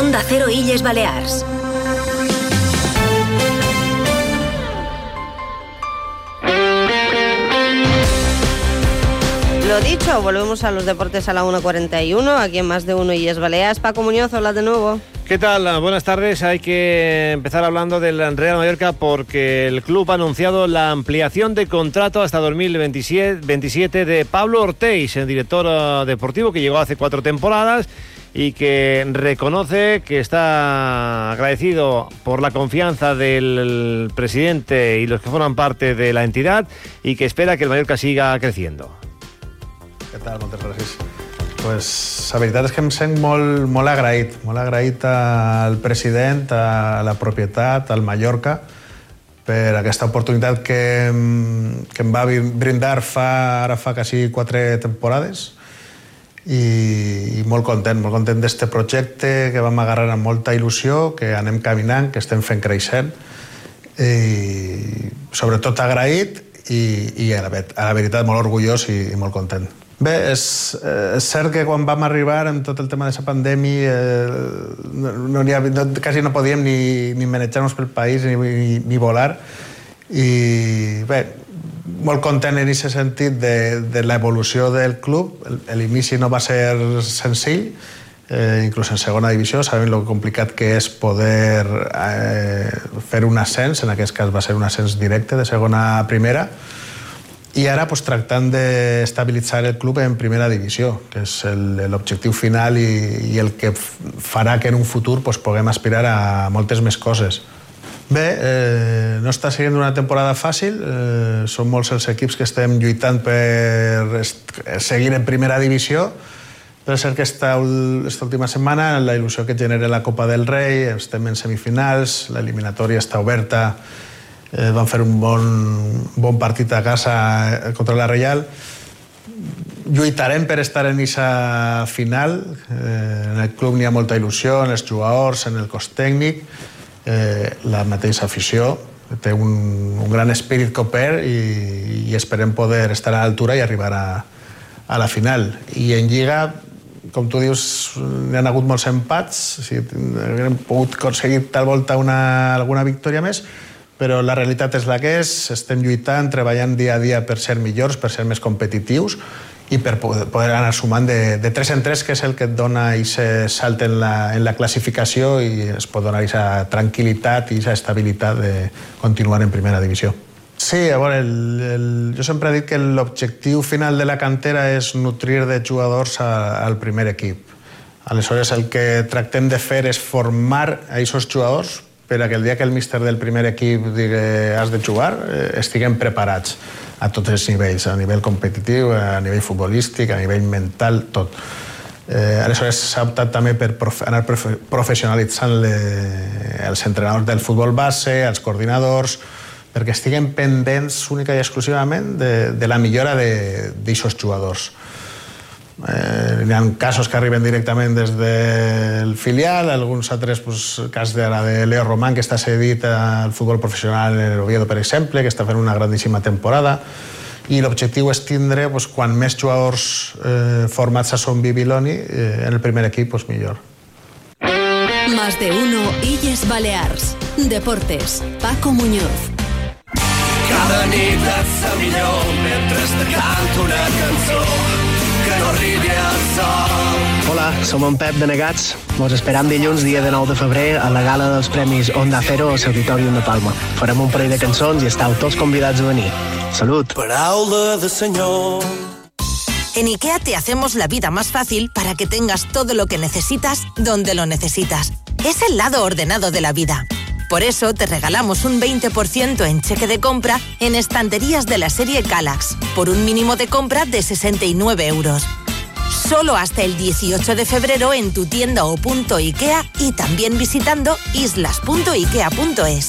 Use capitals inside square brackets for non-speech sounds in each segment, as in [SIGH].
Onda Cero Illes Balears. Lo dicho, volvemos a los deportes a la 1.41, aquí en más de uno y es Baleas. Paco Muñoz, hola de nuevo. ¿Qué tal? Buenas tardes. Hay que empezar hablando del Real Mallorca porque el club ha anunciado la ampliación de contrato hasta 2027 de Pablo Ortiz, el director eh, deportivo que llegó hace cuatro temporadas y que reconoce que está agradecido por la confianza del presidente y los que forman parte de la entidad y que espera que el Mallorca siga creciendo. Què tal? Moltes. Pues, la veritat és que em sent molt, molt agraït, molt agraït al president, a la propietat, al Mallorca, per aquesta oportunitat que, que em va brindar fa, ara fa quasi quatre temporades i, i molt content, molt content d'este projecte que vam agarrar amb molta il·lusió, que anem caminant, que estem fent creixent i sobretot agraït i, i a, la, a la veritat molt orgullós i, i molt content. Bé, és, eh, és cert que quan vam arribar amb tot el tema de la pandèmia eh, no, no ha, no, quasi no podíem ni, ni manejar-nos pel país ni, ni, ni volar i bé, molt content en aquest sentit de, de l'evolució del club. L'inici no va ser senzill, eh, inclús en segona divisió, sabem lo complicat que és poder eh, fer un ascens, en aquest cas va ser un ascens directe de segona a primera, i ara pues, tractant d'estabilitzar el club en primera divisió, que és l'objectiu final i, i el que farà que en un futur pues, puguem aspirar a moltes més coses. Bé, eh, no està sent una temporada fàcil, eh, són molts els equips que estem lluitant per seguir en primera divisió, però és cert que esta, esta última setmana la il·lusió que genera la Copa del Rei, estem en semifinals, l'eliminatòria està oberta, eh, van fer un bon, bon partit a casa eh, contra la Reial. Lluitarem per estar en aquesta final. Eh, en el club n'hi ha molta il·lusió, en els jugadors, en el cos tècnic, eh, la mateixa afició té un, un gran espírit coper i, i esperem poder estar a l'altura i arribar a, a la final. I en Lliga, com tu dius, hi ha hagut molts empats, o sigui, hem pogut aconseguir tal volta una, alguna victòria més, però la realitat és la que és, estem lluitant, treballant dia a dia per ser millors, per ser més competitius i per poder anar sumant de, de 3 en 3, que és el que et dona aquest salt en la, en la classificació i es pot donar aquesta tranquil·litat i aquesta estabilitat de continuar en primera divisió. Sí, a veure, el, el, jo sempre he dit que l'objectiu final de la cantera és nutrir de jugadors a, al primer equip. Aleshores, el que tractem de fer és formar a aquests jugadors per a que el dia que el míster del primer equip digui has de jugar, eh, estiguem preparats a tots els nivells, a nivell competitiu, a nivell futbolístic, a nivell mental, tot. Eh, aleshores s'ha optat també per profe anar profe professionalitzant le, els entrenadors del futbol base, els coordinadors, perquè estiguen pendents única i exclusivament de, de la millora d'aixòs jugadors. Eh, hi ha casos que arriben directament des del filial, alguns altres, pues, cas de, la de Leo Román, que està cedit al futbol professional en el Oviedo, per exemple, que està fent una grandíssima temporada, i l'objectiu és tindre, pues, quan més jugadors eh, formats a Son Bibiloni, eh, en el primer equip, pues, millor. Más de uno, Illes Balears. Deportes, Paco Muñoz. Cada nit et sa millor mentre te canto una cançó que no arribi al sol. Hola, som en Pep de Negats. Vos esperam dilluns, dia de 9 de febrer, a la gala dels Premis Onda Cero al Auditorium de Palma. Farem un parell de cançons i estàu tots convidats a venir. Salut! Paraula de senyor. En IKEA te hacemos la vida más fácil para que tengas todo lo que necesitas donde lo necesitas. Es el lado ordenado de la vida. Por eso te regalamos un 20% en cheque de compra en estanterías de la serie Calax, por un mínimo de compra de 69 euros. Solo hasta el 18 de febrero en tu tienda o punto IKEA y también visitando islas.ikea.es.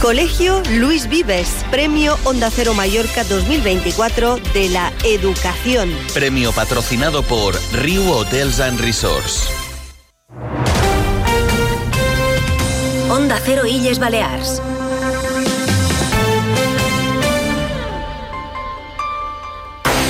Colegio Luis Vives, Premio Onda Cero Mallorca 2024 de la Educación. Premio patrocinado por Rio Hotels and Resorts. Onda Cero Illes Balears.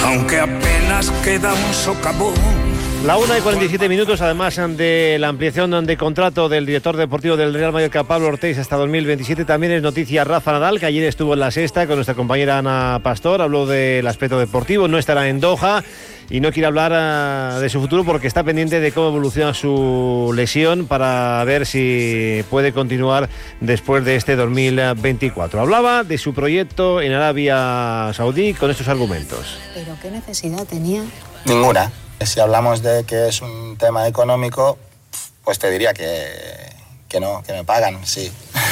Aunque apenas queda un socavón la 1 y 47 minutos, además de la ampliación de contrato del director deportivo del Real Mallorca, Pablo Ortiz, hasta 2027, también es noticia Rafa Nadal, que ayer estuvo en la sexta con nuestra compañera Ana Pastor, habló del aspecto deportivo, no estará en Doha y no quiere hablar ah, de su futuro porque está pendiente de cómo evoluciona su lesión para ver si puede continuar después de este 2024. Hablaba de su proyecto en Arabia Saudí con estos argumentos. ¿Pero qué necesidad tenía? Ninguna. Si hablamos de que es un tema económico, pues te diría que, que no, que me pagan, sí.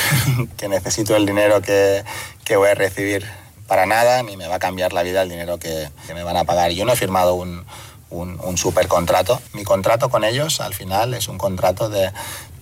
[LAUGHS] que necesito el dinero que, que, voy a recibir para nada, ni me va a cambiar la vida el dinero que, me van a pagar. Yo no he firmado un, un, super contrato. Mi contrato con ellos, al final, es un contrato de,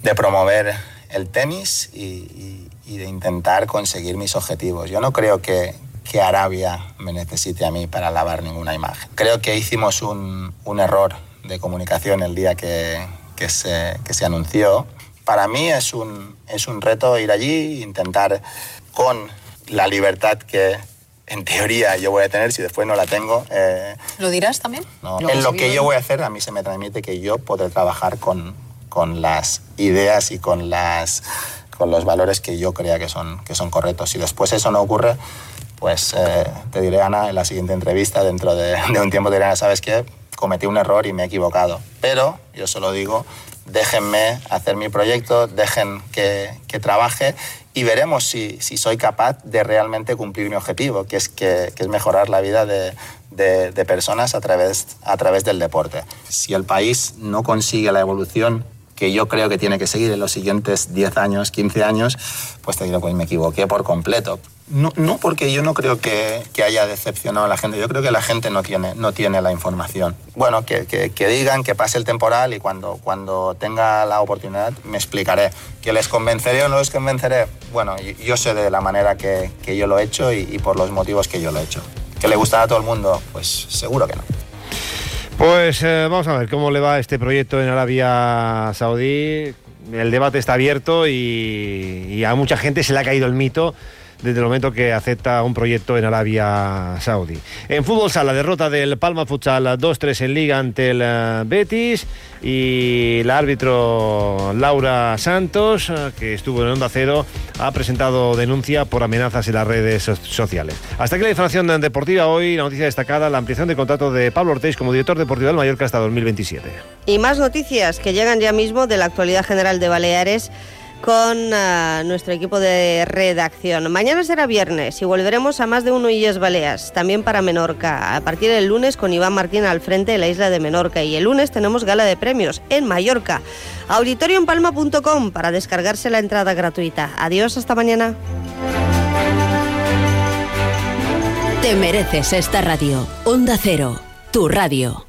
de promover el tenis y, y de intentar conseguir mis objetivos. Yo no creo que, que Arabia me necesite a mí para lavar ninguna imagen. Creo que hicimos un, un error de comunicación el día que, que, se, que se anunció. Para mí es un, es un reto ir allí, intentar con la libertad que en teoría yo voy a tener, si después no la tengo. Eh, ¿Lo dirás también? No, en lo que yo voy a hacer, a mí se me transmite que yo podré trabajar con, con las ideas y con, las, con los valores que yo crea que son, que son correctos. Si después eso no ocurre, pues eh, te diré, Ana, en la siguiente entrevista, dentro [LAUGHS] de, un tiempo, te diré, Ana, ¿sabes qué? Cometí un error y me he equivocado. Pero yo solo digo, déjenme hacer mi proyecto, dejen que, trabaje y veremos si, si, soy capaz de realmente cumplir mi objetivo, que es, que es mejorar la vida de, de, de, personas a través, a través del deporte. Si el país no consigue la evolución que yo creo que tiene que seguir en los siguientes 10 años, 15 años, pues te digo, pues me equivoqué por completo. No, no porque yo no creo que, que, haya decepcionado a la gente, yo creo que la gente no tiene, no tiene la información. Bueno, que, que, que, digan, que pase el temporal y cuando, cuando tenga la oportunidad me explicaré. ¿Que les convenceré o no les convenceré? Bueno, yo sé de la manera que yo lo he hecho y, y por los motivos que yo lo he hecho. ¿Que le gustará a todo el mundo? Pues seguro que no. Pues eh, vamos a ver cómo le va este proyecto en Arabia Saudí. El debate está abierto y, y a mucha gente se le ha caído el mito desde el momento que acepta un proyecto en Arabia Saudí. En fútbol sala, derrota del Palma Futsal 2-3 en Liga ante el uh, Betis y el árbitro Laura Santos, uh, que estuvo en Onda Cero, ha presentado denuncia por amenazas en las redes so sociales. Hasta aquí la información deportiva. Hoy la noticia destacada, la ampliación de contrato de Pablo Ortiz como director deportivo del Mallorca hasta 2027. Y más noticias que llegan ya mismo de la actualidad general de Baleares con uh, nuestro equipo de redacción. Mañana será viernes y volveremos a más de uno Illes Baleas, también para Menorca, a partir del lunes con Iván Martín al frente de la isla de Menorca. Y el lunes tenemos gala de premios en Mallorca. Auditorioempalma.com para descargarse la entrada gratuita. Adiós, hasta mañana. Te mereces esta radio. Onda Cero, tu radio.